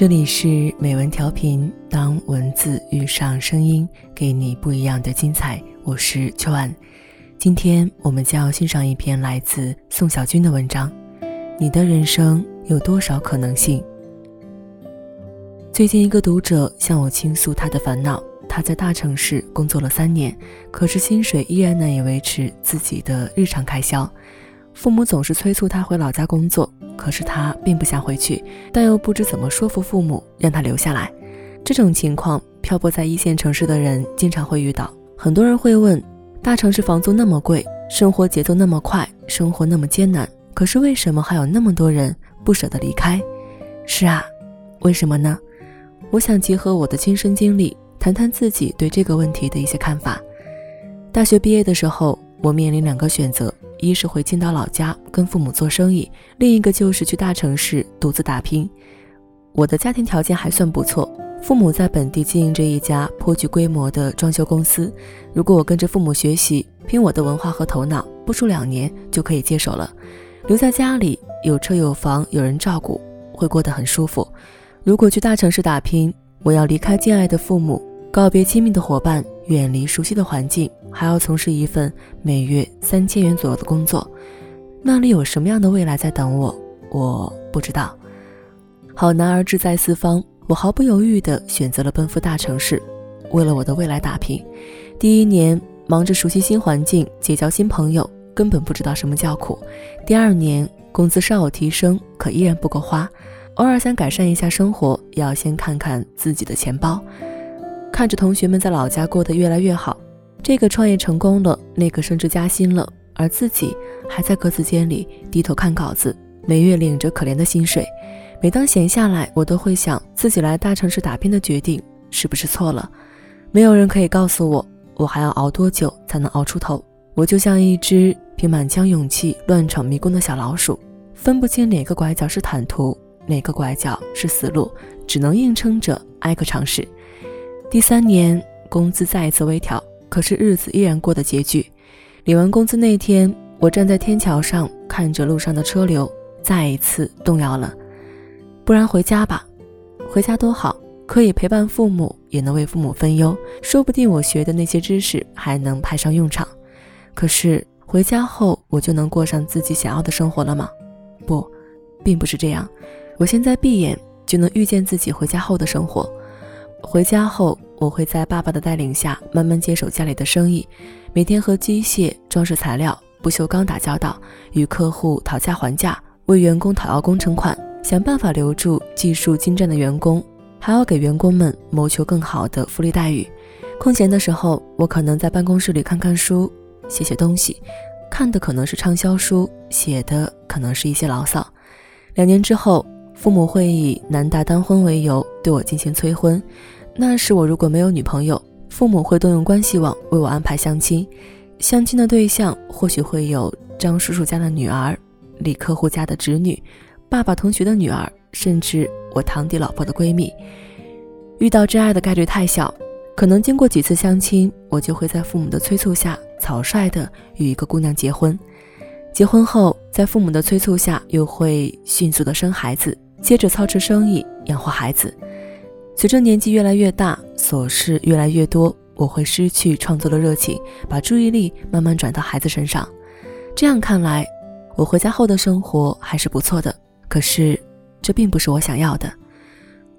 这里是美文调频，当文字遇上声音，给你不一样的精彩。我是秋安，今天我们将要欣赏一篇来自宋小军的文章。你的人生有多少可能性？最近，一个读者向我倾诉他的烦恼。他在大城市工作了三年，可是薪水依然难以维持自己的日常开销。父母总是催促他回老家工作，可是他并不想回去，但又不知怎么说服父母让他留下来。这种情况，漂泊在一线城市的人经常会遇到。很多人会问：大城市房租那么贵，生活节奏那么快，生活那么艰难，可是为什么还有那么多人不舍得离开？是啊，为什么呢？我想结合我的亲身经历。谈谈自己对这个问题的一些看法。大学毕业的时候，我面临两个选择：一是回青岛老家跟父母做生意，另一个就是去大城市独自打拼。我的家庭条件还算不错，父母在本地经营着一家颇具规模的装修公司。如果我跟着父母学习，凭我的文化和头脑，不出两年就可以接手了。留在家里，有车有房，有人照顾，会过得很舒服。如果去大城市打拼，我要离开敬爱的父母。告别亲密的伙伴，远离熟悉的环境，还要从事一份每月三千元左右的工作，那里有什么样的未来在等我？我不知道。好男儿志在四方，我毫不犹豫地选择了奔赴大城市，为了我的未来打拼。第一年忙着熟悉新环境，结交新朋友，根本不知道什么叫苦。第二年工资稍有提升，可依然不够花，偶尔想改善一下生活，也要先看看自己的钱包。看着同学们在老家过得越来越好，这个创业成功了，那个升职加薪了，而自己还在格子间里低头看稿子，每月领着可怜的薪水。每当闲下来，我都会想自己来大城市打拼的决定是不是错了。没有人可以告诉我，我还要熬多久才能熬出头。我就像一只凭满腔勇气乱闯迷宫的小老鼠，分不清哪个拐角是坦途，哪个拐角是死路，只能硬撑着挨个尝试。第三年，工资再一次微调，可是日子依然过得拮据。领完工资那天，我站在天桥上，看着路上的车流，再一次动摇了。不然回家吧，回家多好，可以陪伴父母，也能为父母分忧，说不定我学的那些知识还能派上用场。可是回家后，我就能过上自己想要的生活了吗？不，并不是这样。我现在闭眼就能预见自己回家后的生活。回家后，我会在爸爸的带领下慢慢接手家里的生意，每天和机械、装饰材料、不锈钢打交道，与客户讨价还价，为员工讨要工程款，想办法留住技术精湛的员工，还要给员工们谋求更好的福利待遇。空闲的时候，我可能在办公室里看看书，写写东西，看的可能是畅销书，写的可能是一些牢骚。两年之后。父母会以男大当婚为由对我进行催婚，那时我如果没有女朋友，父母会动用关系网为我安排相亲，相亲的对象或许会有张叔叔家的女儿、李客户家的侄女、爸爸同学的女儿，甚至我堂弟老婆的闺蜜。遇到真爱的概率太小，可能经过几次相亲，我就会在父母的催促下草率的与一个姑娘结婚，结婚后在父母的催促下又会迅速的生孩子。接着操持生意，养活孩子。随着年纪越来越大，琐事越来越多，我会失去创作的热情，把注意力慢慢转到孩子身上。这样看来，我回家后的生活还是不错的。可是，这并不是我想要的。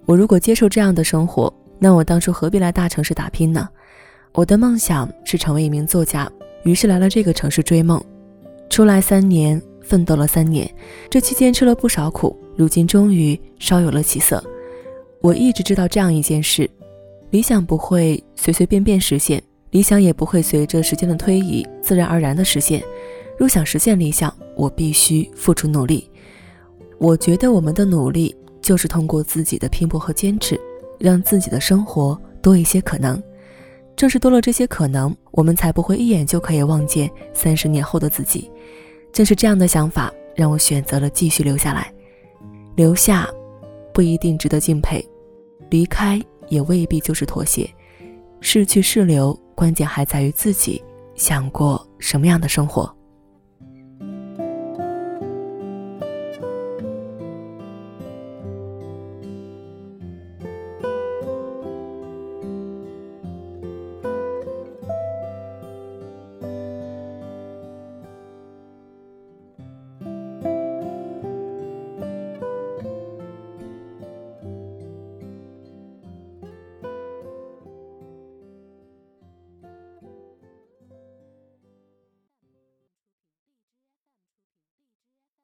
我如果接受这样的生活，那我当初何必来大城市打拼呢？我的梦想是成为一名作家，于是来了这个城市追梦。出来三年，奋斗了三年，这期间吃了不少苦。如今终于稍有了起色。我一直知道这样一件事：理想不会随随便便实现，理想也不会随着时间的推移自然而然的实现。若想实现理想，我必须付出努力。我觉得我们的努力就是通过自己的拼搏和坚持，让自己的生活多一些可能。正是多了这些可能，我们才不会一眼就可以望见三十年后的自己。正是这样的想法，让我选择了继续留下来。留下，不一定值得敬佩；离开也未必就是妥协。是去是留，关键还在于自己想过什么样的生活。